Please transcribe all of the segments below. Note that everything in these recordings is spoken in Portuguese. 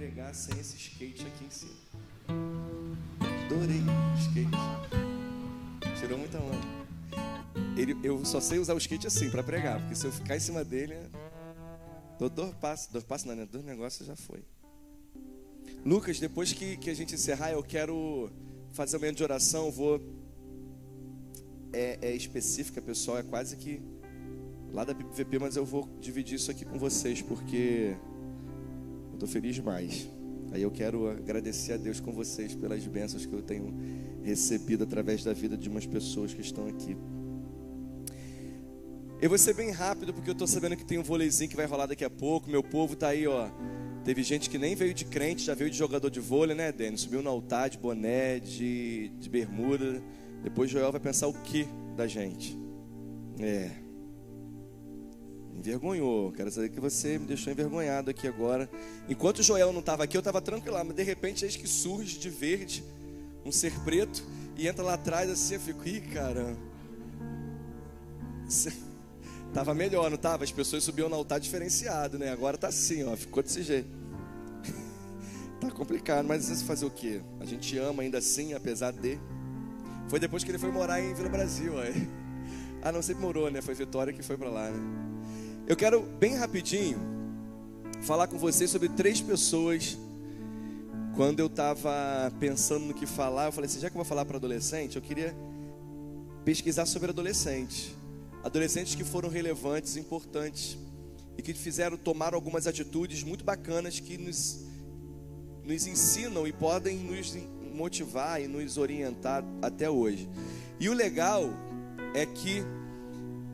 pregar sem esse skate aqui em cima. Adorei skate. Tirou muita onda. Ele, eu só sei usar o skate assim para pregar, porque se eu ficar em cima dele, dou dois passos, dois não, né? Já foi. Lucas, depois que, que a gente encerrar, eu quero fazer um momento de oração, vou é, é específica, pessoal, é quase que lá da PVP, mas eu vou dividir isso aqui com vocês, porque estou feliz demais. Aí eu quero agradecer a Deus com vocês pelas bênçãos que eu tenho recebido através da vida de umas pessoas que estão aqui. Eu vou ser bem rápido, porque eu estou sabendo que tem um vôleizinho que vai rolar daqui a pouco. Meu povo está aí, ó. Teve gente que nem veio de crente, já veio de jogador de vôlei, né, Denis? Subiu no altar de boné, de, de bermuda. Depois Joel vai pensar o que da gente? É. Envergonhou. Quero saber que você me deixou envergonhado aqui agora. Enquanto Joel não estava aqui, eu estava tranquilo, mas de repente eis que surge de verde um ser preto e entra lá atrás assim, eu fico, ih, cara. Tava melhor, não tava? As pessoas subiam no altar diferenciado, né? Agora tá assim, ó, ficou desse jeito. tá complicado, mas você fazer o quê? A gente ama ainda assim, apesar de. Foi depois que ele foi morar em Vila Brasil. Aí. Ah, não, sempre morou, né? Foi Vitória que foi para lá, né? Eu quero, bem rapidinho, falar com vocês sobre três pessoas. Quando eu estava pensando no que falar, eu falei assim: já que eu vou falar para adolescente, eu queria pesquisar sobre adolescente. Adolescentes que foram relevantes, importantes e que fizeram tomar algumas atitudes muito bacanas que nos, nos ensinam e podem nos motivar e nos orientar até hoje. E o legal é que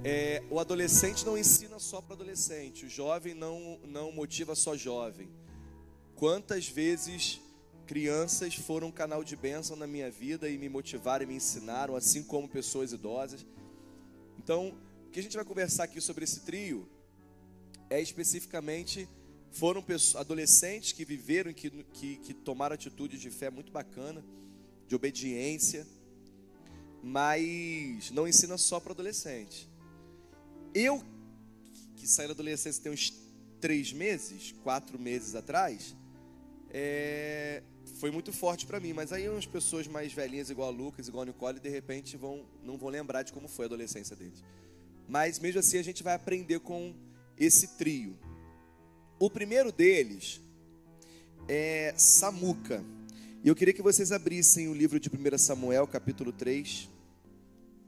é, o adolescente não ensina só para adolescente, o jovem não, não motiva só jovem. Quantas vezes crianças foram um canal de bênção na minha vida e me motivaram e me ensinaram, assim como pessoas idosas. Então, o que a gente vai conversar aqui sobre esse trio é especificamente foram pessoas, adolescentes que viveram, que, que, que tomaram atitude de fé muito bacana, de obediência, mas não ensina só para adolescente. Eu, que saí da adolescência tem uns três meses, quatro meses atrás, é, foi muito forte para mim. Mas aí umas pessoas mais velhinhas, igual a Lucas, igual a Nicole, de repente vão, não vão lembrar de como foi a adolescência deles. Mas mesmo assim a gente vai aprender com esse trio. O primeiro deles é Samuca. E eu queria que vocês abrissem o livro de 1 Samuel, capítulo 3,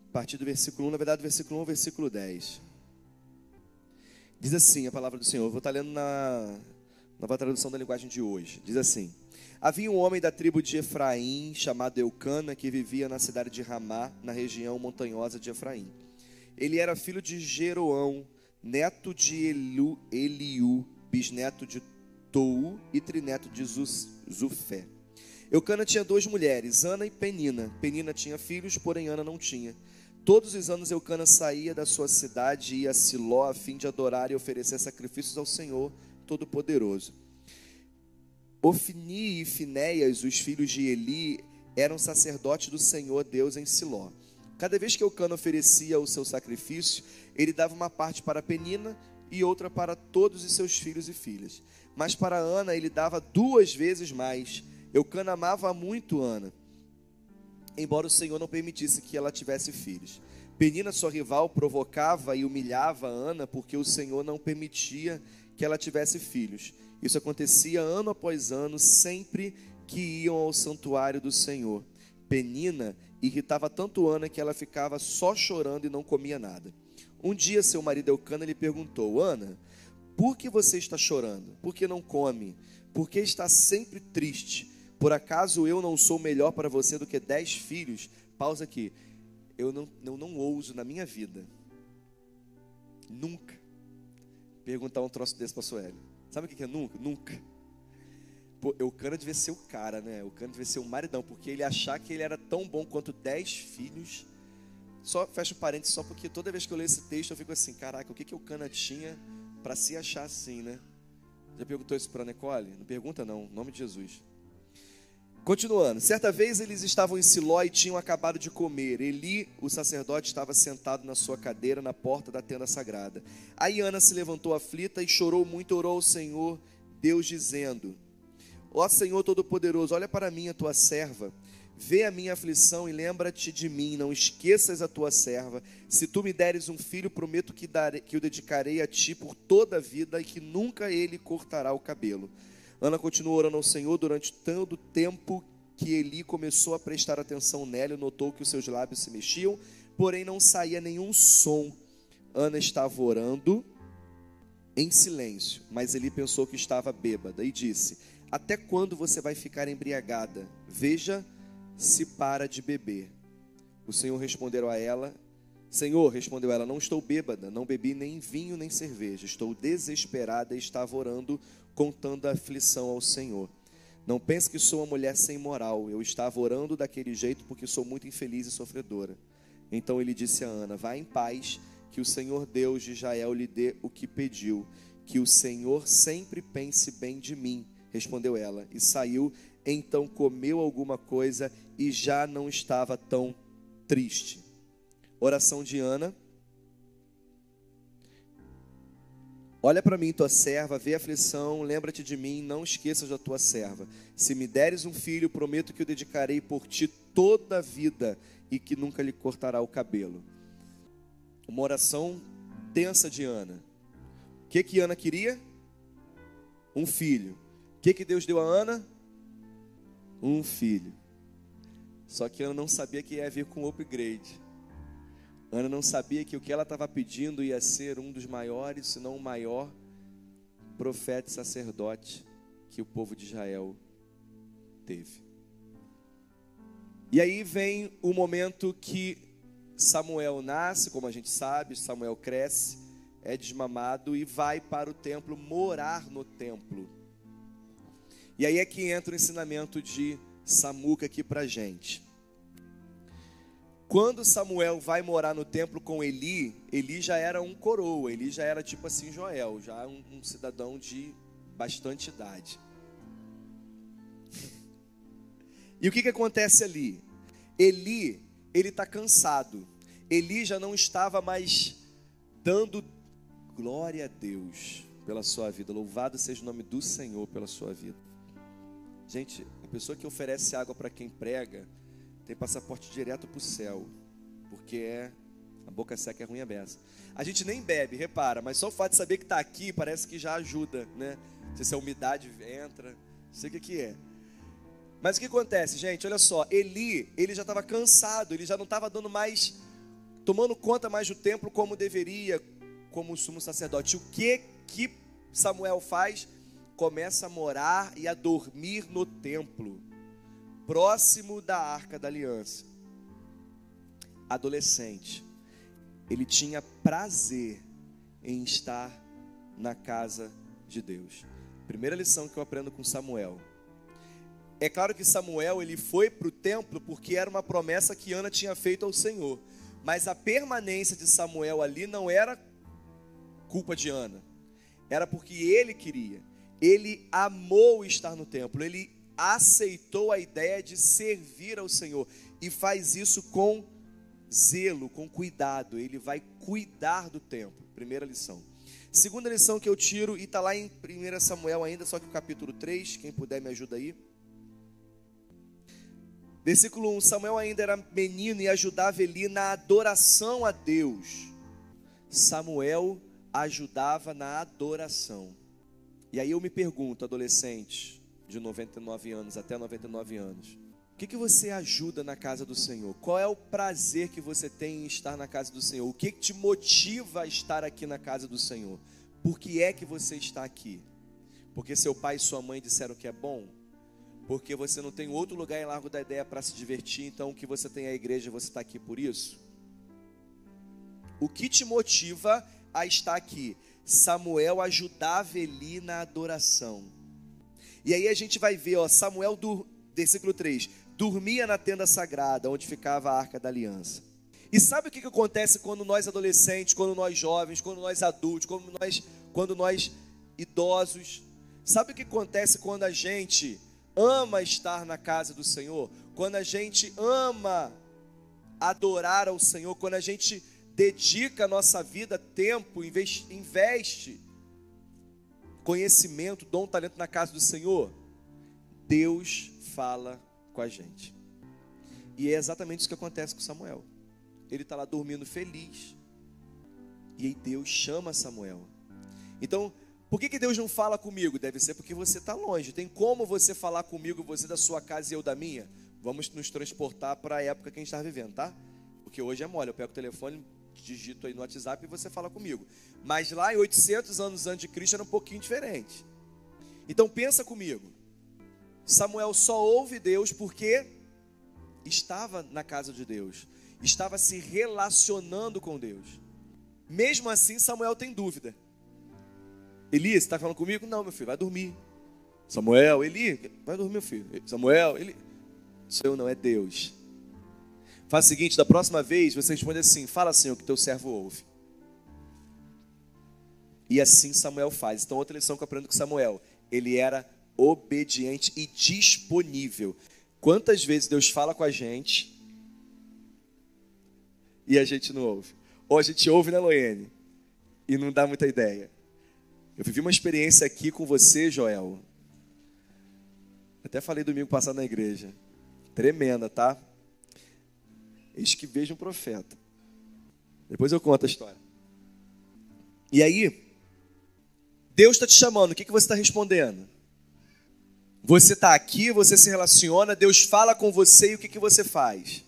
a partir do versículo 1, na verdade, versículo 1 versículo 10. Diz assim a palavra do Senhor, vou estar lendo na nova tradução da linguagem de hoje. Diz assim: Havia um homem da tribo de Efraim, chamado Eucana, que vivia na cidade de Ramá, na região montanhosa de Efraim. Ele era filho de Jeroão, neto de Eliu, Eliú, bisneto de Tou e trineto de Zufé. Eucana tinha duas mulheres, Ana e Penina. Penina tinha filhos, porém Ana não tinha. Todos os anos Eucana saía da sua cidade e ia a Siló a fim de adorar e oferecer sacrifícios ao Senhor Todo-Poderoso. Ofni e Finéias, os filhos de Eli, eram sacerdotes do Senhor Deus em Siló. Cada vez que Eucana oferecia o seu sacrifício, ele dava uma parte para Penina e outra para todos os seus filhos e filhas. Mas para Ana ele dava duas vezes mais. Eucana amava muito Ana, embora o Senhor não permitisse que ela tivesse filhos. Penina, sua rival, provocava e humilhava Ana porque o Senhor não permitia que ela tivesse filhos. Isso acontecia ano após ano, sempre que iam ao santuário do Senhor. Penina irritava tanto Ana que ela ficava só chorando e não comia nada. Um dia seu marido Eucana lhe perguntou: Ana, por que você está chorando? Por que não come? Por que está sempre triste? Por acaso eu não sou melhor para você do que dez filhos? Pausa aqui. Eu não, eu não ouso na minha vida, nunca, perguntar um troço desse para a Sueli. Sabe o que é nunca? Nunca. Pô, Eucana devia ser o cara, né? Eucana devia ser o maridão, porque ele achar que ele era tão bom quanto dez filhos só fecha o parênteses só porque toda vez que eu leio esse texto eu fico assim, caraca, o que que o Cana tinha para se achar assim, né? Já perguntou isso para Nicole? Não pergunta não, em nome de Jesus. Continuando, certa vez eles estavam em Siló e tinham acabado de comer. Eli, o sacerdote, estava sentado na sua cadeira na porta da tenda sagrada. Aí Ana se levantou aflita e chorou muito, orou ao Senhor, Deus dizendo: Ó Senhor Todo-Poderoso, olha para mim, a tua serva. Vê a minha aflição e lembra-te de mim, não esqueças a tua serva. Se tu me deres um filho, prometo que, darei, que o dedicarei a ti por toda a vida e que nunca ele cortará o cabelo. Ana continuou orando ao Senhor durante todo o tempo que Eli começou a prestar atenção nela, notou que os seus lábios se mexiam, porém não saía nenhum som. Ana estava orando em silêncio, mas Eli pensou que estava bêbada e disse: Até quando você vai ficar embriagada? Veja se para de beber. O Senhor respondeu a ela: Senhor, respondeu ela, não estou bêbada, não bebi nem vinho nem cerveja, estou desesperada e estava orando, contando a aflição ao Senhor. Não pense que sou uma mulher sem moral, eu estava orando daquele jeito porque sou muito infeliz e sofredora. Então ele disse a Ana: Vá em paz, que o Senhor Deus de Israel lhe dê o que pediu, que o Senhor sempre pense bem de mim. Respondeu ela, e saiu, então comeu alguma coisa e já não estava tão triste. Oração de Ana. Olha para mim, tua serva, vê a aflição, lembra-te de mim, não esqueças da tua serva. Se me deres um filho, prometo que o dedicarei por ti toda a vida e que nunca lhe cortará o cabelo. Uma oração tensa de Ana. O que que Ana queria? Um filho. O que que Deus deu a Ana? Um filho. Só que Ana não sabia que ia vir com upgrade. Ana não sabia que o que ela estava pedindo ia ser um dos maiores, se não o maior profeta e sacerdote que o povo de Israel teve. E aí vem o momento que Samuel nasce, como a gente sabe, Samuel cresce, é desmamado e vai para o templo morar no templo. E aí é que entra o ensinamento de Samuca aqui para gente. Quando Samuel vai morar no templo com Eli, Eli já era um coroa, Eli já era tipo assim Joel, já um, um cidadão de bastante idade. E o que, que acontece ali? Eli, ele está cansado. Eli já não estava mais dando glória a Deus pela sua vida. Louvado seja o nome do Senhor pela sua vida. Gente, a pessoa que oferece água para quem prega, tem passaporte direto para o céu, porque é a boca seca é ruim a beça. A gente nem bebe, repara, mas só o fato de saber que está aqui parece que já ajuda, né? Se a umidade entra, não sei o que, que é. Mas o que acontece, gente? Olha só, Eli, ele já estava cansado, ele já não estava dando mais, tomando conta mais do templo como deveria, como sumo sacerdote. O que que Samuel faz? Começa a morar e a dormir no templo próximo da arca da aliança. Adolescente, ele tinha prazer em estar na casa de Deus. Primeira lição que eu aprendo com Samuel. É claro que Samuel ele foi para o templo porque era uma promessa que Ana tinha feito ao Senhor. Mas a permanência de Samuel ali não era culpa de Ana. Era porque ele queria. Ele amou estar no templo. Ele aceitou a ideia de servir ao Senhor e faz isso com zelo, com cuidado. Ele vai cuidar do templo. Primeira lição. Segunda lição que eu tiro, e está lá em 1 Samuel ainda, só que o capítulo 3, quem puder me ajuda aí. Versículo 1: Samuel ainda era menino e ajudava Eli na adoração a Deus. Samuel ajudava na adoração. E aí eu me pergunto, adolescente, de 99 anos até 99 anos. O que, que você ajuda na casa do Senhor? Qual é o prazer que você tem em estar na casa do Senhor? O que, que te motiva a estar aqui na casa do Senhor? Por que é que você está aqui? Porque seu pai e sua mãe disseram que é bom? Porque você não tem outro lugar em Largo da Ideia para se divertir, então o que você tem é a igreja, você está aqui por isso? O que te motiva a estar aqui? Samuel ajudava Eli na adoração. E aí a gente vai ver, ó, Samuel, do, versículo 3, dormia na tenda sagrada, onde ficava a arca da aliança. E sabe o que, que acontece quando nós adolescentes, quando nós jovens, quando nós adultos, quando nós, quando nós idosos, sabe o que acontece quando a gente ama estar na casa do Senhor? Quando a gente ama adorar ao Senhor, quando a gente dedica a nossa vida, tempo, investe, investe conhecimento, dom, talento na casa do Senhor, Deus fala com a gente. E é exatamente isso que acontece com Samuel. Ele está lá dormindo feliz. E aí Deus chama Samuel. Então, por que, que Deus não fala comigo? Deve ser porque você está longe. Tem como você falar comigo, você da sua casa e eu da minha? Vamos nos transportar para a época que a gente está vivendo, tá? Porque hoje é mole. Eu pego o telefone, digito aí no WhatsApp e você fala comigo. Mas lá em 800 anos antes de Cristo era um pouquinho diferente. Então pensa comigo. Samuel só ouve Deus porque estava na casa de Deus, estava se relacionando com Deus. Mesmo assim, Samuel tem dúvida. Elias, está falando comigo? Não, meu filho, vai dormir. Samuel, Eli, vai dormir, meu filho. Samuel, Eli, seu não é Deus. Faz o seguinte, da próxima vez você responde assim: Fala, Senhor, que teu servo ouve. E assim Samuel faz. Então, outra lição que eu aprendo com Samuel: ele era obediente e disponível. Quantas vezes Deus fala com a gente e a gente não ouve? Ou a gente ouve, né, Loene? E não dá muita ideia. Eu vivi uma experiência aqui com você, Joel. Até falei domingo passado na igreja. Tremenda, tá? Eis que vejo um profeta. Depois eu conto a história. E aí, Deus está te chamando, o que, que você está respondendo? Você está aqui, você se relaciona, Deus fala com você e o que, que você faz?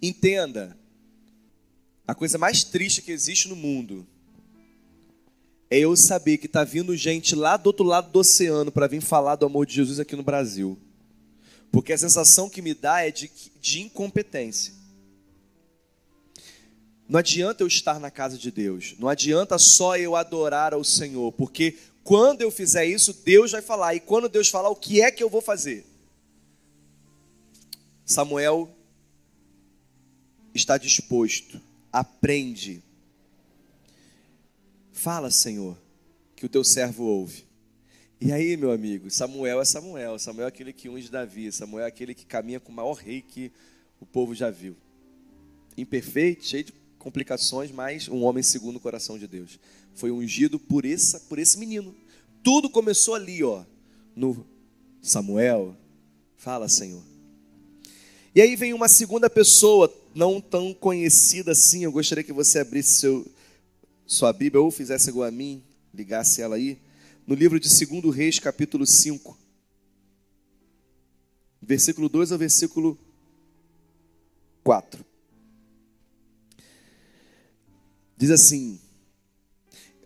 Entenda, a coisa mais triste que existe no mundo é eu saber que está vindo gente lá do outro lado do oceano para vir falar do amor de Jesus aqui no Brasil. Porque a sensação que me dá é de, de incompetência. Não adianta eu estar na casa de Deus, não adianta só eu adorar ao Senhor, porque quando eu fizer isso, Deus vai falar, e quando Deus falar, o que é que eu vou fazer? Samuel está disposto, aprende, Fala, Senhor, que o teu servo ouve. E aí, meu amigo, Samuel é Samuel. Samuel é aquele que unge Davi. Samuel é aquele que caminha com o maior rei que o povo já viu. Imperfeito, cheio de complicações, mas um homem segundo o coração de Deus. Foi ungido por, essa, por esse menino. Tudo começou ali, ó, no Samuel. Fala, Senhor. E aí vem uma segunda pessoa, não tão conhecida assim. Eu gostaria que você abrisse seu, sua Bíblia ou fizesse igual a mim, ligasse ela aí, no livro de 2 Reis, capítulo 5, versículo 2 ao versículo 4. Diz assim: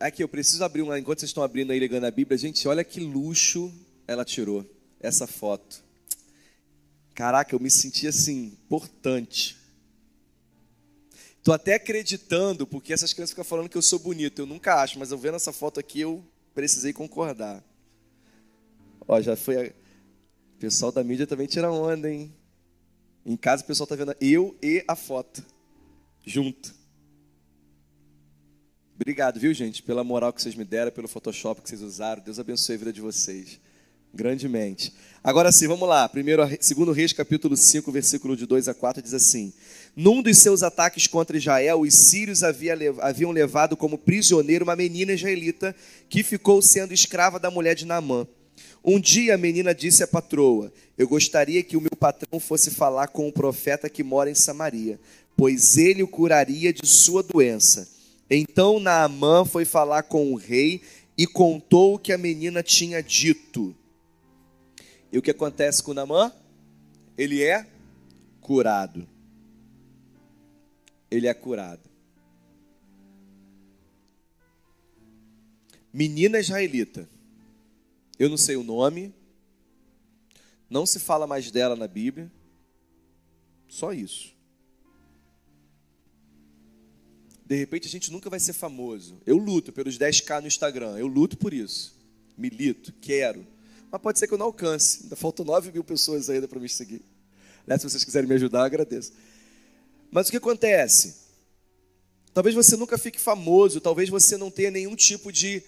Aqui, eu preciso abrir uma. Enquanto vocês estão abrindo aí, ligando a Bíblia, gente, olha que luxo ela tirou essa foto. Caraca, eu me senti assim, importante. Estou até acreditando, porque essas crianças ficam falando que eu sou bonito. Eu nunca acho, mas eu vendo essa foto aqui, eu precisei concordar. Ó, já foi. A... O pessoal da mídia também tira onda, hein? Em casa o pessoal está vendo eu e a foto. Junto. Obrigado, viu, gente, pela moral que vocês me deram, pelo Photoshop que vocês usaram. Deus abençoe a vida de vocês. Grandemente. Agora sim, vamos lá. Primeiro, segundo Reis, capítulo 5, versículo de 2 a 4, diz assim: Num dos seus ataques contra Israel, os sírios havia, haviam levado como prisioneiro uma menina israelita que ficou sendo escrava da mulher de Naamã. Um dia a menina disse à patroa: Eu gostaria que o meu patrão fosse falar com o profeta que mora em Samaria, pois ele o curaria de sua doença. Então Naamã foi falar com o rei e contou o que a menina tinha dito. E o que acontece com Namã? Ele é curado. Ele é curado. Menina israelita. Eu não sei o nome. Não se fala mais dela na Bíblia. Só isso. De repente a gente nunca vai ser famoso. Eu luto pelos 10k no Instagram. Eu luto por isso. Milito, quero mas pode ser que eu não alcance. Ainda faltam 9 mil pessoas ainda para me seguir. Se vocês quiserem me ajudar, agradeço. Mas o que acontece? Talvez você nunca fique famoso, talvez você não tenha nenhum tipo de,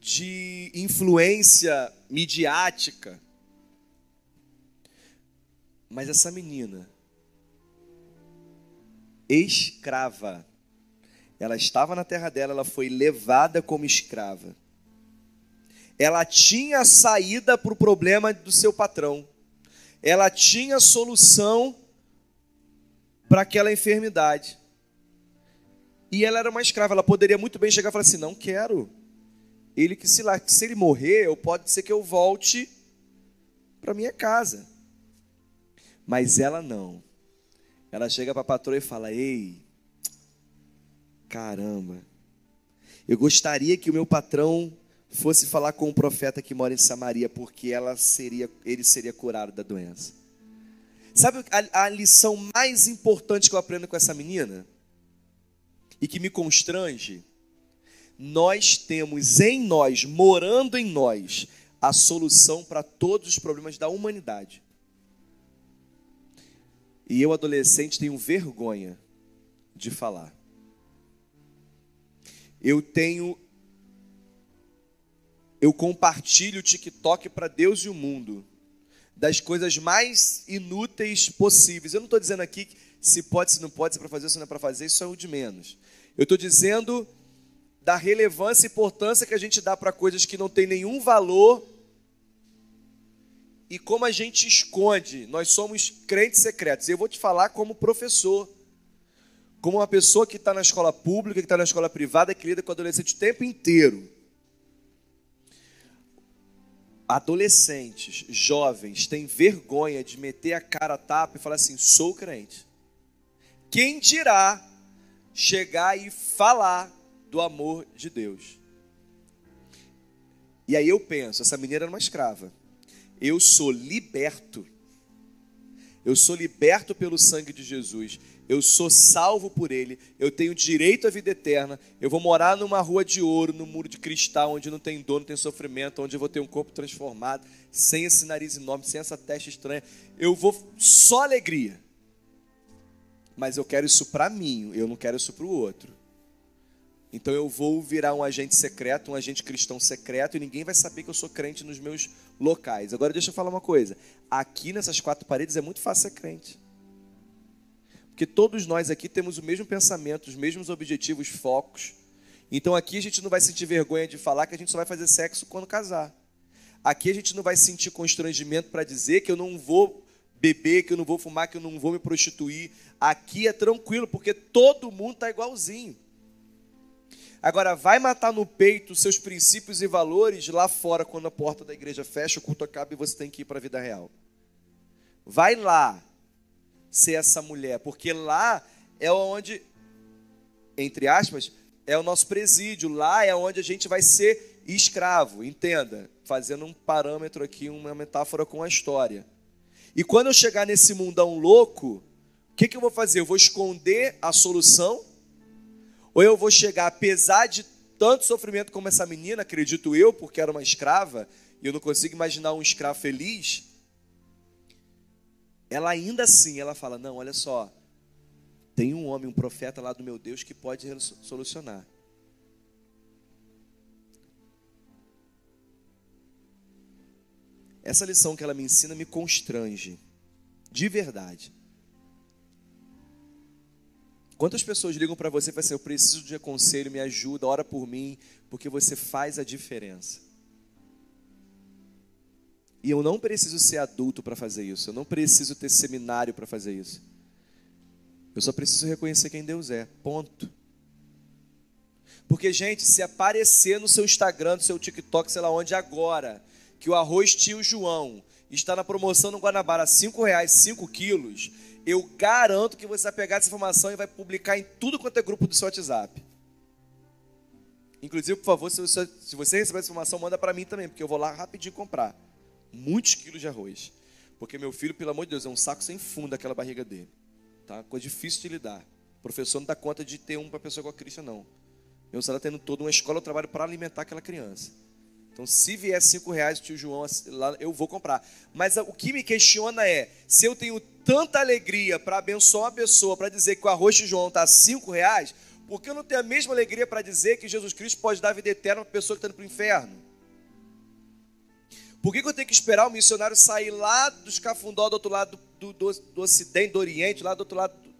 de influência midiática. Mas essa menina, escrava, ela estava na terra dela, ela foi levada como escrava ela tinha saída para o problema do seu patrão, ela tinha solução para aquela enfermidade. E ela era uma escrava, ela poderia muito bem chegar e falar assim: não quero. Ele que se, lá, se ele morrer, eu pode ser que eu volte para minha casa. Mas ela não. Ela chega para a patroa e fala: Ei, caramba, eu gostaria que o meu patrão fosse falar com o profeta que mora em Samaria, porque ela seria, ele seria curado da doença. Sabe a, a lição mais importante que eu aprendo com essa menina? E que me constrange? Nós temos em nós, morando em nós, a solução para todos os problemas da humanidade. E eu, adolescente, tenho vergonha de falar. Eu tenho eu compartilho o TikTok para Deus e o mundo das coisas mais inúteis possíveis. Eu não estou dizendo aqui se pode, se não pode, se é para fazer, se não é para fazer, isso é o de menos. Eu estou dizendo da relevância e importância que a gente dá para coisas que não têm nenhum valor e como a gente esconde. Nós somos crentes secretos. Eu vou te falar como professor, como uma pessoa que está na escola pública, que está na escola privada, que lida com adolescente o tempo inteiro adolescentes, jovens, têm vergonha de meter a cara a tapa e falar assim: sou crente. Quem dirá chegar e falar do amor de Deus? E aí eu penso: essa menina era uma escrava. Eu sou liberto. Eu sou liberto pelo sangue de Jesus eu sou salvo por Ele, eu tenho direito à vida eterna, eu vou morar numa rua de ouro, num muro de cristal, onde não tem dor, não tem sofrimento, onde eu vou ter um corpo transformado, sem esse nariz enorme, sem essa testa estranha. Eu vou só alegria. Mas eu quero isso para mim, eu não quero isso para o outro. Então eu vou virar um agente secreto, um agente cristão secreto, e ninguém vai saber que eu sou crente nos meus locais. Agora deixa eu falar uma coisa: aqui nessas quatro paredes é muito fácil ser crente. Porque todos nós aqui temos o mesmo pensamento, os mesmos objetivos, focos. Então aqui a gente não vai sentir vergonha de falar que a gente só vai fazer sexo quando casar. Aqui a gente não vai sentir constrangimento para dizer que eu não vou beber, que eu não vou fumar, que eu não vou me prostituir. Aqui é tranquilo, porque todo mundo está igualzinho. Agora, vai matar no peito seus princípios e valores lá fora, quando a porta da igreja fecha, o culto acaba e você tem que ir para a vida real. Vai lá, ser essa mulher, porque lá é onde, entre aspas, é o nosso presídio, lá é onde a gente vai ser escravo, entenda, fazendo um parâmetro aqui, uma metáfora com a história. E quando eu chegar nesse mundão louco, o que, que eu vou fazer? Eu vou esconder a solução? Ou eu vou chegar, apesar de tanto sofrimento como essa menina, acredito eu, porque era uma escrava, e eu não consigo imaginar um escravo feliz, ela ainda assim, ela fala: Não, olha só, tem um homem, um profeta lá do meu Deus que pode solucionar. Essa lição que ela me ensina me constrange, de verdade. Quantas pessoas ligam para você e falam assim: Eu preciso de conselho, me ajuda, ora por mim, porque você faz a diferença. E eu não preciso ser adulto para fazer isso. Eu não preciso ter seminário para fazer isso. Eu só preciso reconhecer quem Deus é. Ponto. Porque, gente, se aparecer no seu Instagram, no seu TikTok, sei lá onde agora, que o arroz tio João está na promoção no Guanabara, cinco reais, 5 quilos, eu garanto que você vai pegar essa informação e vai publicar em tudo quanto é grupo do seu WhatsApp. Inclusive, por favor, se você, se você receber essa informação, manda para mim também, porque eu vou lá rapidinho comprar muitos quilos de arroz. Porque meu filho, pelo amor de Deus, é um saco sem fundo aquela barriga dele. Tá? Coisa difícil de lidar. O professor não dá conta de ter um para pessoa com a Cristian, não. Meu está tendo toda uma escola, eu trabalho para alimentar aquela criança. Então, se vier cinco reais, tio João, lá, eu vou comprar. Mas o que me questiona é, se eu tenho tanta alegria para abençoar uma pessoa, para dizer que o arroz de João está cinco reais, por que eu não tenho a mesma alegria para dizer que Jesus Cristo pode dar vida eterna para uma pessoa que está indo para o inferno? Por que, que, eu tenho que esperar o missionário sair lá do escafundó do outro lado do, do, do ocidente, do oriente, lá do outro lado do,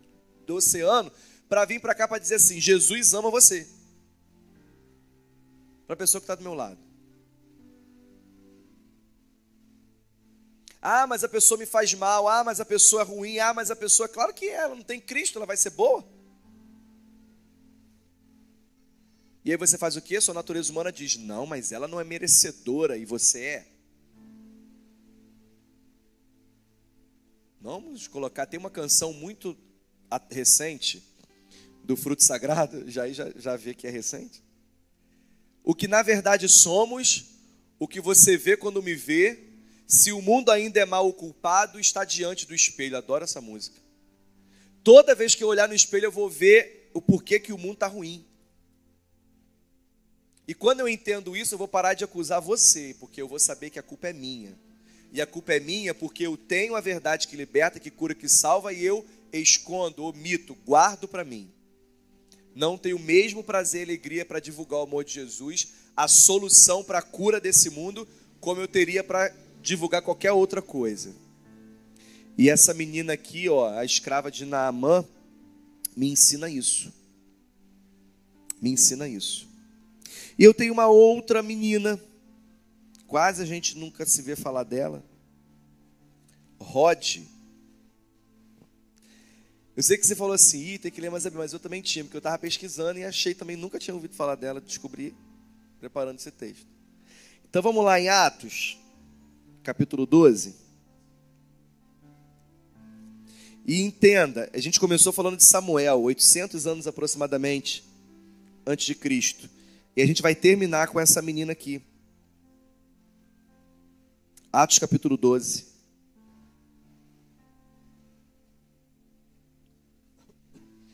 do oceano, para vir para cá para dizer assim: Jesus ama você? Para a pessoa que está do meu lado. Ah, mas a pessoa me faz mal. Ah, mas a pessoa é ruim. Ah, mas a pessoa. Claro que é, ela não tem Cristo, ela vai ser boa. E aí você faz o quê? Sua natureza humana diz: não, mas ela não é merecedora e você é. Vamos colocar, tem uma canção muito recente do Fruto Sagrado, já, já, já vê que é recente. O que na verdade somos, o que você vê quando me vê, se o mundo ainda é mal culpado, está diante do espelho. Adoro essa música. Toda vez que eu olhar no espelho, eu vou ver o porquê que o mundo está ruim. E quando eu entendo isso, eu vou parar de acusar você, porque eu vou saber que a culpa é minha. E a culpa é minha porque eu tenho a verdade que liberta, que cura, que salva, e eu escondo, omito, guardo para mim. Não tenho o mesmo prazer e alegria para divulgar o amor de Jesus, a solução para a cura desse mundo, como eu teria para divulgar qualquer outra coisa. E essa menina aqui, ó, a escrava de Naamã, me ensina isso. Me ensina isso. E eu tenho uma outra menina, quase a gente nunca se vê falar dela. Rod. Eu sei que você falou assim, tem que ler mais a Bíblia, mas eu também tinha, porque eu estava pesquisando e achei também, nunca tinha ouvido falar dela, descobri preparando esse texto. Então vamos lá em Atos, capítulo 12. E entenda, a gente começou falando de Samuel, 800 anos aproximadamente antes de Cristo. E a gente vai terminar com essa menina aqui. Atos capítulo 12.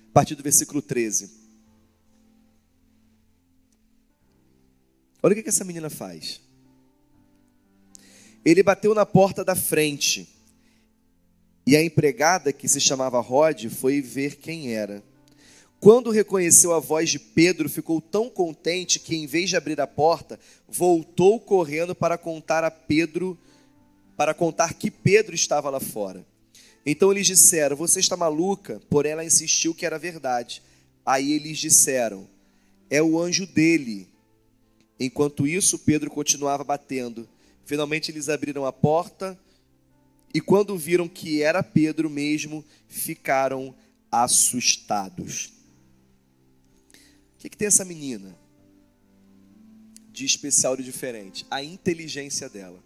A partir do versículo 13. Olha o que essa menina faz. Ele bateu na porta da frente. E a empregada, que se chamava Rod, foi ver quem era. Quando reconheceu a voz de Pedro, ficou tão contente que, em vez de abrir a porta, voltou correndo para contar a Pedro, para contar que Pedro estava lá fora. Então eles disseram: Você está maluca? Porém, ela insistiu que era verdade. Aí eles disseram: É o anjo dele. Enquanto isso, Pedro continuava batendo. Finalmente eles abriram a porta e, quando viram que era Pedro mesmo, ficaram assustados que, que tem essa menina de especial e diferente? A inteligência dela.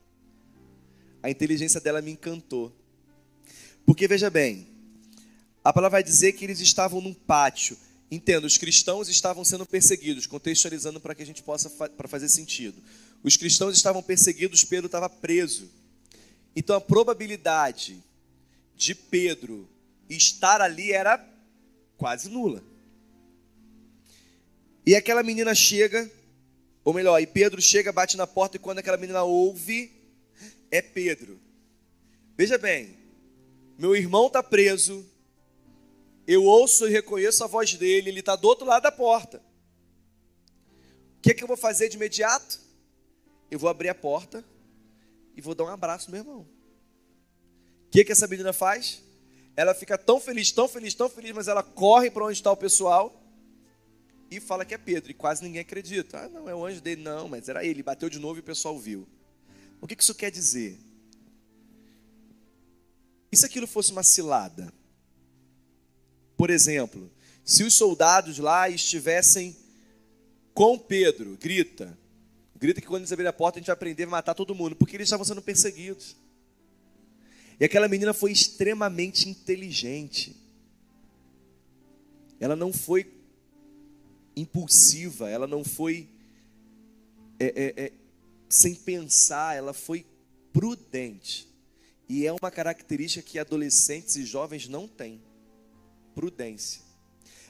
A inteligência dela me encantou. Porque veja bem, a palavra vai dizer que eles estavam num pátio. Entendo, os cristãos estavam sendo perseguidos, contextualizando para que a gente possa para fazer sentido. Os cristãos estavam perseguidos, Pedro estava preso. Então a probabilidade de Pedro estar ali era quase nula. E aquela menina chega, ou melhor, e Pedro chega, bate na porta, e quando aquela menina ouve, é Pedro. Veja bem, meu irmão está preso, eu ouço e reconheço a voz dele, ele está do outro lado da porta. O que, é que eu vou fazer de imediato? Eu vou abrir a porta e vou dar um abraço meu irmão. O que, é que essa menina faz? Ela fica tão feliz, tão feliz, tão feliz, mas ela corre para onde está o pessoal e fala que é Pedro, e quase ninguém acredita. Ah, não, é o anjo dele. Não, mas era ele, bateu de novo e o pessoal viu. O que isso quer dizer? E se aquilo fosse uma cilada? Por exemplo, se os soldados lá estivessem com Pedro, grita. Grita que quando eles abrirem a porta a gente vai aprender a matar todo mundo, porque eles estavam sendo perseguidos. E aquela menina foi extremamente inteligente. Ela não foi impulsiva, ela não foi é, é, é, sem pensar, ela foi prudente. E é uma característica que adolescentes e jovens não têm: prudência.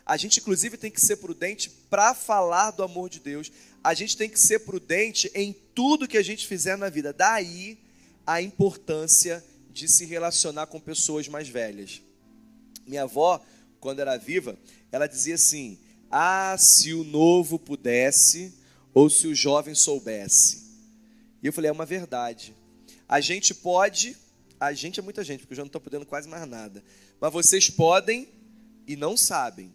A gente, inclusive, tem que ser prudente para falar do amor de Deus. A gente tem que ser prudente em tudo que a gente fizer na vida. Daí a importância de se relacionar com pessoas mais velhas. Minha avó, quando era viva, ela dizia assim: ah, se o novo pudesse, ou se o jovem soubesse. E eu falei, é uma verdade. A gente pode, a gente é muita gente, porque eu já não estou podendo quase mais nada. Mas vocês podem e não sabem.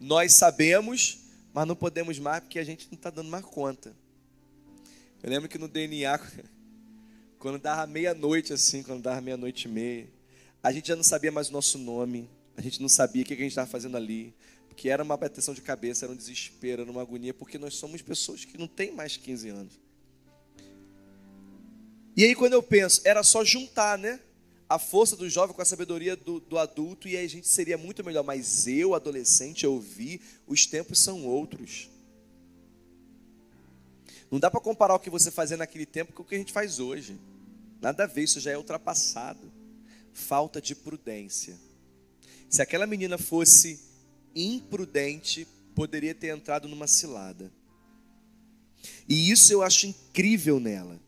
Nós sabemos, mas não podemos mais porque a gente não está dando mais conta. Eu lembro que no DNA, Quando dava meia-noite, assim, quando dava meia-noite e meia, a gente já não sabia mais o nosso nome, a gente não sabia o que a gente estava fazendo ali, porque era uma bateção de cabeça, era um desespero, era uma agonia, porque nós somos pessoas que não têm mais 15 anos. E aí, quando eu penso, era só juntar, né? A força do jovem com a sabedoria do, do adulto, e aí a gente seria muito melhor. Mas eu, adolescente, eu vi, os tempos são outros. Não dá para comparar o que você fazia naquele tempo com o que a gente faz hoje. Nada a ver, isso já é ultrapassado. Falta de prudência. Se aquela menina fosse imprudente, poderia ter entrado numa cilada. E isso eu acho incrível nela.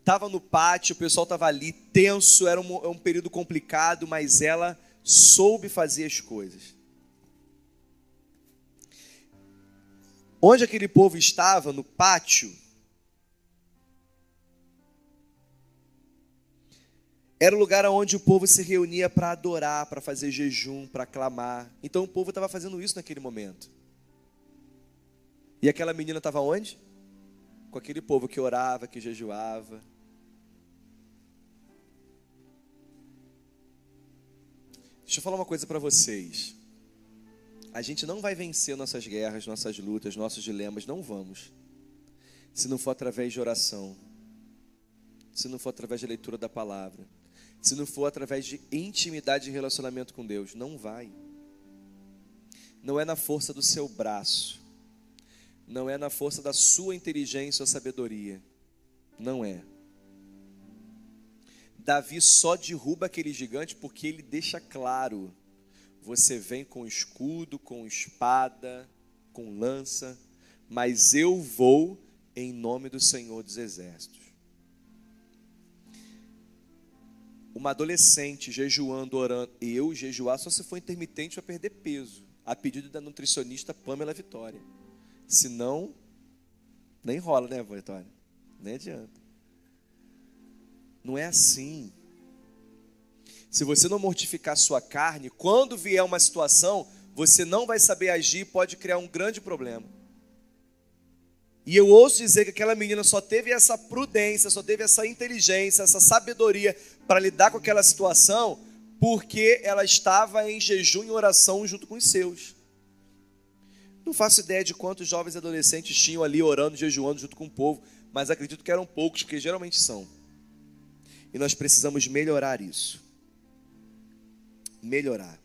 Estava no pátio, o pessoal estava ali tenso, era um, um período complicado, mas ela soube fazer as coisas. Onde aquele povo estava, no pátio, Era o lugar onde o povo se reunia para adorar, para fazer jejum, para clamar. Então o povo estava fazendo isso naquele momento. E aquela menina estava onde? Com aquele povo que orava, que jejuava. Deixa eu falar uma coisa para vocês. A gente não vai vencer nossas guerras, nossas lutas, nossos dilemas, não vamos. Se não for através de oração, se não for através de leitura da palavra se não for através de intimidade e relacionamento com Deus. Não vai. Não é na força do seu braço. Não é na força da sua inteligência ou sabedoria. Não é. Davi só derruba aquele gigante porque ele deixa claro: você vem com escudo, com espada, com lança, mas eu vou em nome do Senhor dos Exércitos. Uma adolescente jejuando, orando, eu jejuar só se for intermitente para perder peso, a pedido da nutricionista Pamela Vitória. Senão, nem rola, né, Vitória? Nem adianta. Não é assim. Se você não mortificar sua carne, quando vier uma situação, você não vai saber agir pode criar um grande problema. E eu ouço dizer que aquela menina só teve essa prudência, só teve essa inteligência, essa sabedoria para lidar com aquela situação, porque ela estava em jejum e oração junto com os seus. Não faço ideia de quantos jovens adolescentes tinham ali orando, jejuando junto com o povo, mas acredito que eram poucos, porque geralmente são. E nós precisamos melhorar isso. Melhorar.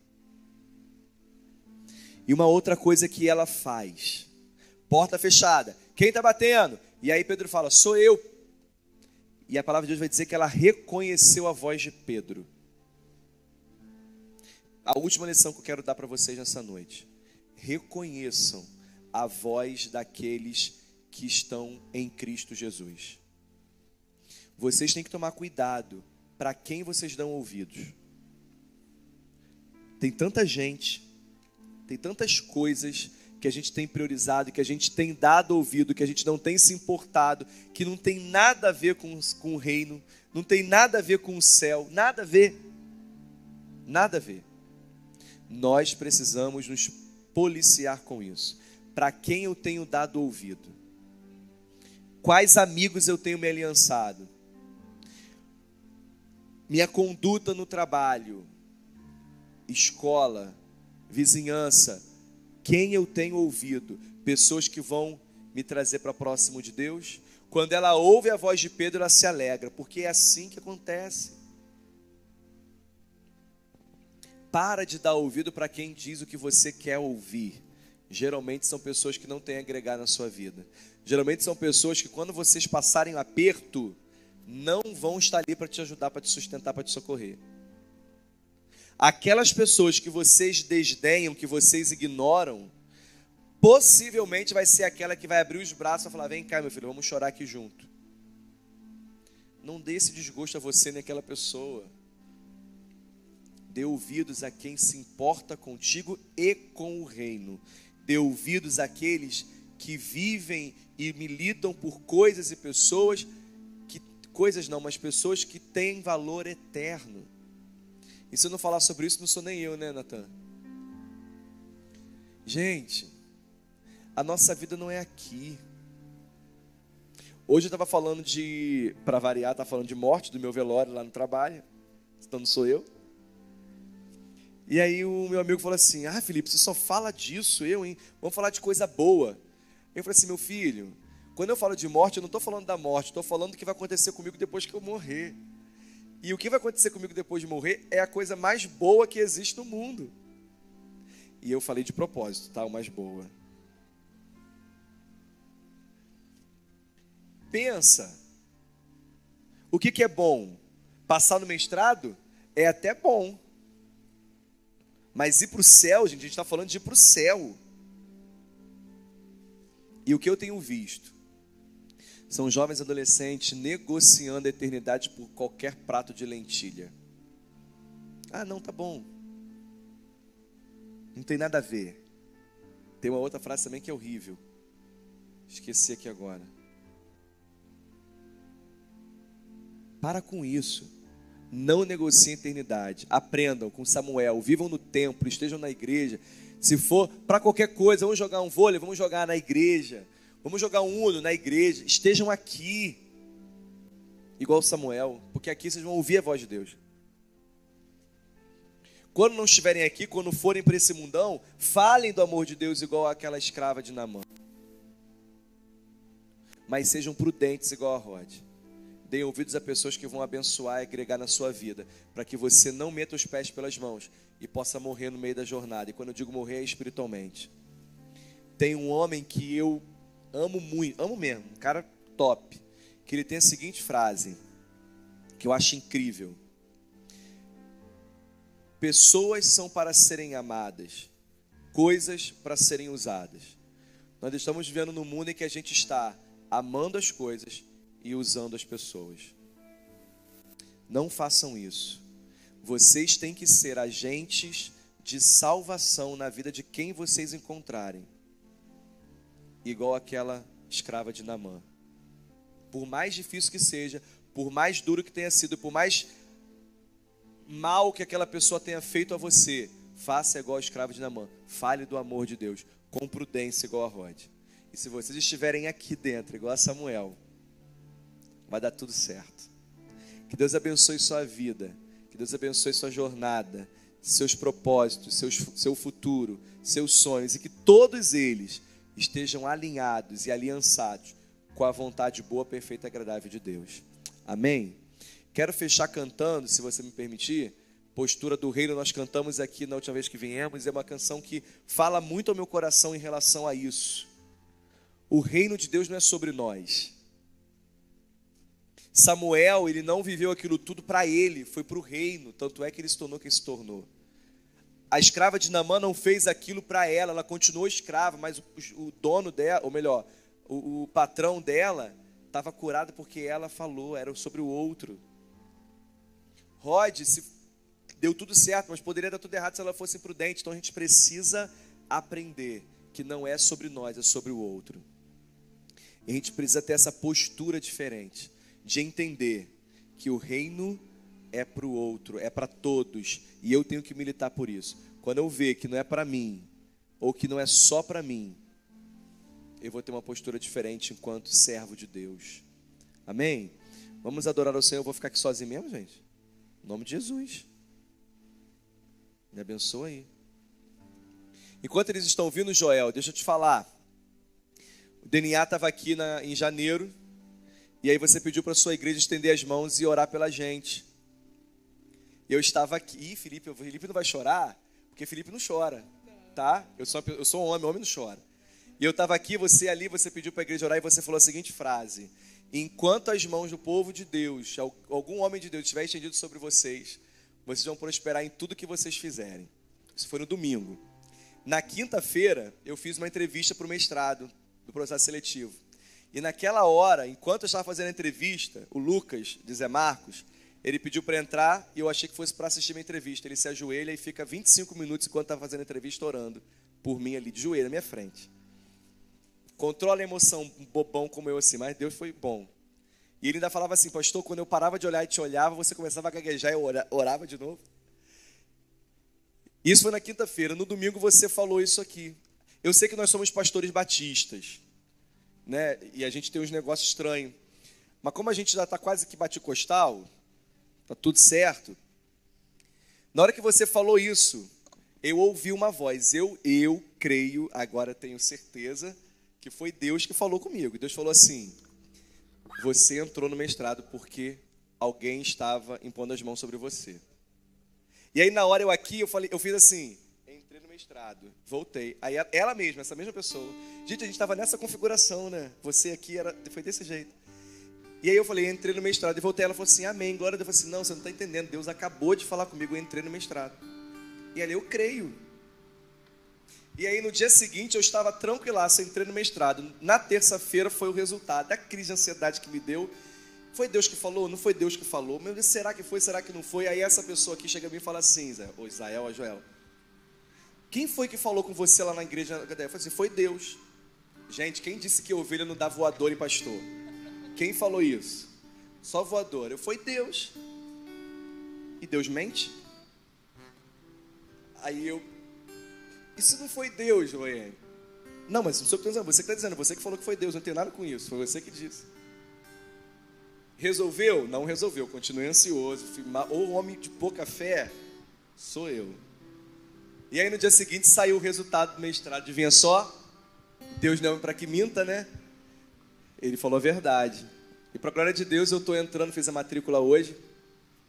E uma outra coisa que ela faz: porta fechada. Quem está batendo? E aí Pedro fala: Sou eu. E a palavra de Deus vai dizer que ela reconheceu a voz de Pedro. A última lição que eu quero dar para vocês nessa noite. Reconheçam a voz daqueles que estão em Cristo Jesus. Vocês têm que tomar cuidado para quem vocês dão ouvidos. Tem tanta gente, tem tantas coisas que a gente tem priorizado, que a gente tem dado ouvido, que a gente não tem se importado, que não tem nada a ver com, com o reino, não tem nada a ver com o céu, nada a ver. Nada a ver. Nós precisamos nos policiar com isso. Para quem eu tenho dado ouvido? Quais amigos eu tenho me aliançado? Minha conduta no trabalho, escola, vizinhança, quem eu tenho ouvido? Pessoas que vão me trazer para próximo de Deus? Quando ela ouve a voz de Pedro, ela se alegra, porque é assim que acontece. Para de dar ouvido para quem diz o que você quer ouvir. Geralmente são pessoas que não têm agregar na sua vida. Geralmente são pessoas que, quando vocês passarem aperto, não vão estar ali para te ajudar, para te sustentar, para te socorrer. Aquelas pessoas que vocês desdenham, que vocês ignoram, possivelmente vai ser aquela que vai abrir os braços e falar: Vem cá, meu filho, vamos chorar aqui junto. Não dê esse desgosto a você nem aquela pessoa. Dê ouvidos a quem se importa contigo e com o reino. Dê ouvidos àqueles que vivem e militam por coisas e pessoas que coisas não, mas pessoas que têm valor eterno. E se eu não falar sobre isso, não sou nem eu, né, Natan? Gente, a nossa vida não é aqui. Hoje eu estava falando de, para variar, estava falando de morte do meu velório lá no trabalho. Então não sou eu. E aí o meu amigo falou assim: Ah, Felipe, você só fala disso, eu, hein? Vamos falar de coisa boa. Eu falei assim: Meu filho, quando eu falo de morte, eu não estou falando da morte, estou falando do que vai acontecer comigo depois que eu morrer. E o que vai acontecer comigo depois de morrer é a coisa mais boa que existe no mundo. E eu falei de propósito, tá? O mais boa. Pensa. O que, que é bom? Passar no mestrado é até bom. Mas ir para o céu, gente, a gente está falando de ir para o céu. E o que eu tenho visto são jovens adolescentes negociando a eternidade por qualquer prato de lentilha. Ah, não, tá bom. Não tem nada a ver. Tem uma outra frase também que é horrível. Esqueci aqui agora. Para com isso. Não negociem a eternidade. Aprendam com Samuel. Vivam no templo, estejam na igreja. Se for para qualquer coisa, vamos jogar um vôlei, vamos jogar na igreja. Vamos jogar um uno na igreja. Estejam aqui. Igual Samuel, porque aqui vocês vão ouvir a voz de Deus. Quando não estiverem aqui, quando forem para esse mundão, falem do amor de Deus igual aquela escrava de Namã. Mas sejam prudentes igual a Rod. Deem ouvidos a pessoas que vão abençoar e agregar na sua vida, para que você não meta os pés pelas mãos e possa morrer no meio da jornada. E quando eu digo morrer, é espiritualmente. Tem um homem que eu amo muito, amo mesmo, um cara top, que ele tem a seguinte frase, que eu acho incrível. Pessoas são para serem amadas, coisas para serem usadas. Nós estamos vivendo num mundo em que a gente está amando as coisas e usando as pessoas. Não façam isso. Vocês têm que ser agentes de salvação na vida de quem vocês encontrarem. Igual aquela escrava de Namã. Por mais difícil que seja, por mais duro que tenha sido, por mais mal que aquela pessoa tenha feito a você, faça igual a escrava de Namã. Fale do amor de Deus, com prudência igual a Rod. E se vocês estiverem aqui dentro, igual a Samuel, vai dar tudo certo. Que Deus abençoe sua vida, que Deus abençoe sua jornada, seus propósitos, seus, seu futuro, seus sonhos e que todos eles estejam alinhados e aliançados com a vontade boa, perfeita e agradável de Deus. Amém? Quero fechar cantando, se você me permitir. Postura do Reino, nós cantamos aqui na última vez que viemos, é uma canção que fala muito ao meu coração em relação a isso. O reino de Deus não é sobre nós, Samuel, ele não viveu aquilo tudo para ele, foi para o reino, tanto é que ele se tornou quem se tornou. A escrava de Namã não fez aquilo para ela, ela continuou escrava, mas o, o dono dela, ou melhor, o, o patrão dela, estava curado porque ela falou, era sobre o outro. Rod, se deu tudo certo, mas poderia dar tudo errado se ela fosse imprudente. Então a gente precisa aprender que não é sobre nós, é sobre o outro. E a gente precisa ter essa postura diferente de entender que o reino é para o outro, é para todos, e eu tenho que militar por isso. Quando eu ver que não é para mim, ou que não é só para mim, eu vou ter uma postura diferente enquanto servo de Deus. Amém? Vamos adorar ao Senhor. Eu vou ficar aqui sozinho mesmo, gente? Em nome de Jesus. Me abençoa aí. Enquanto eles estão vindo, Joel, deixa eu te falar. O DNA estava aqui na, em janeiro e aí você pediu para sua igreja estender as mãos e orar pela gente. Eu estava aqui, Felipe, Felipe não vai chorar, porque Felipe não chora, tá? Eu sou, eu sou um homem, homem não chora. E eu estava aqui, você ali, você pediu para a igreja orar e você falou a seguinte frase: Enquanto as mãos do povo de Deus, algum homem de Deus estiver estendido sobre vocês, vocês vão prosperar em tudo que vocês fizerem. Isso foi no domingo. Na quinta-feira, eu fiz uma entrevista para o mestrado do processo seletivo. E naquela hora, enquanto eu estava fazendo a entrevista, o Lucas, de Zé Marcos, ele pediu para entrar e eu achei que fosse para assistir minha entrevista. Ele se ajoelha e fica 25 minutos enquanto estava fazendo a entrevista orando por mim ali, de joelho na minha frente. Controla a emoção, um bobão como eu assim, mas Deus foi bom. E ele ainda falava assim, pastor, quando eu parava de olhar e te olhava, você começava a gaguejar e eu orava de novo. Isso foi na quinta-feira. No domingo você falou isso aqui. Eu sei que nós somos pastores batistas né? E a gente tem uns negócios estranhos. Mas como a gente já está quase que bate costal, tá tudo certo. Na hora que você falou isso, eu ouvi uma voz. Eu, eu creio, agora tenho certeza que foi Deus que falou comigo. Deus falou assim: Você entrou no mestrado porque alguém estava impondo as mãos sobre você. E aí na hora eu aqui eu falei, eu fiz assim, entrei no mestrado, voltei. Aí ela mesma, essa mesma pessoa, gente, a gente estava nessa configuração, né? Você aqui era, foi desse jeito. E aí eu falei, entrei no mestrado e voltei. Ela falou assim, amém. Glória a Deus. Eu falei assim, não, você não está entendendo. Deus acabou de falar comigo, eu entrei no mestrado. E ali eu creio. E aí no dia seguinte eu estava tranquilaço, entrei no mestrado. Na terça-feira foi o resultado da crise de ansiedade que me deu. Foi Deus que falou? Não foi Deus que falou? Meu Deus, será que foi? Será que não foi? Aí essa pessoa aqui chega a mim e fala assim, Zé, ou Israel, ou Joel. Quem foi que falou com você lá na igreja? Eu falei assim, foi Deus. Gente, quem disse que ovelha não dá voador em pastor? Quem falou isso? Só voador. Eu foi Deus. E Deus mente? Aí eu. Isso não foi Deus, Joel. Não, mas eu que estou dizendo. Você está dizendo. Você que falou que foi Deus. Não tem nada com isso. Foi você que disse. Resolveu? Não resolveu. Continuei ansioso. Ou homem de pouca fé sou eu. E aí no dia seguinte saiu o resultado do mestrado. Adivinha só? Deus não é para que minta, né? Ele falou a verdade. E para a glória de Deus, eu estou entrando, fiz a matrícula hoje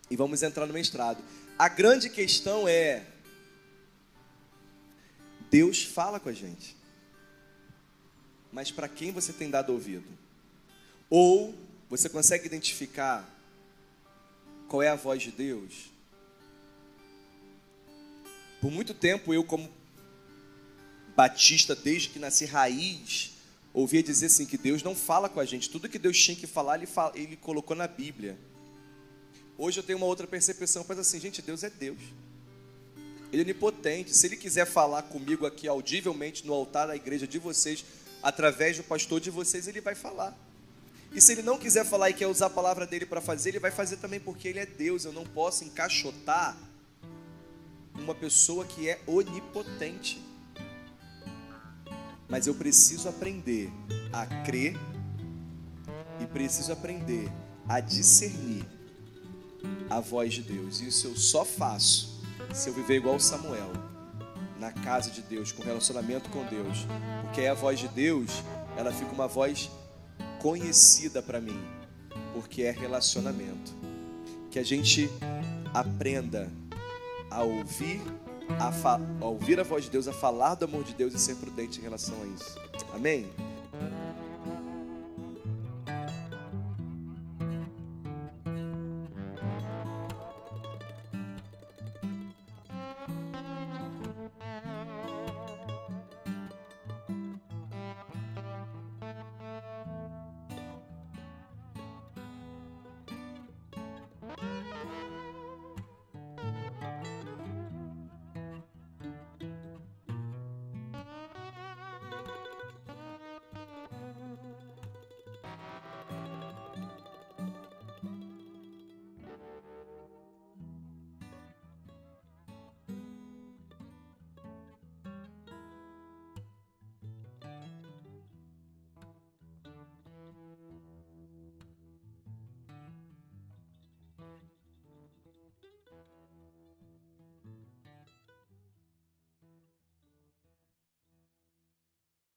e vamos entrar no mestrado. A grande questão é: Deus fala com a gente, mas para quem você tem dado ouvido? Ou você consegue identificar qual é a voz de Deus? Por muito tempo, eu, como batista, desde que nasci raiz, ouvia dizer assim que Deus não fala com a gente. Tudo que Deus tinha que falar, ele, fala, ele colocou na Bíblia. Hoje eu tenho uma outra percepção, mas assim, gente, Deus é Deus. Ele é onipotente. Se ele quiser falar comigo aqui audivelmente no altar da igreja de vocês, através do pastor de vocês, ele vai falar. E se ele não quiser falar e quer usar a palavra dele para fazer, ele vai fazer também porque ele é Deus. Eu não posso encaixotar uma pessoa que é onipotente mas eu preciso aprender a crer e preciso aprender a discernir a voz de Deus. Isso eu só faço se eu viver igual Samuel, na casa de Deus, com relacionamento com Deus, porque aí a voz de Deus, ela fica uma voz conhecida para mim, porque é relacionamento. Que a gente aprenda a ouvir a, a ouvir a voz de Deus, a falar do amor de Deus e ser prudente em relação a isso. Amém?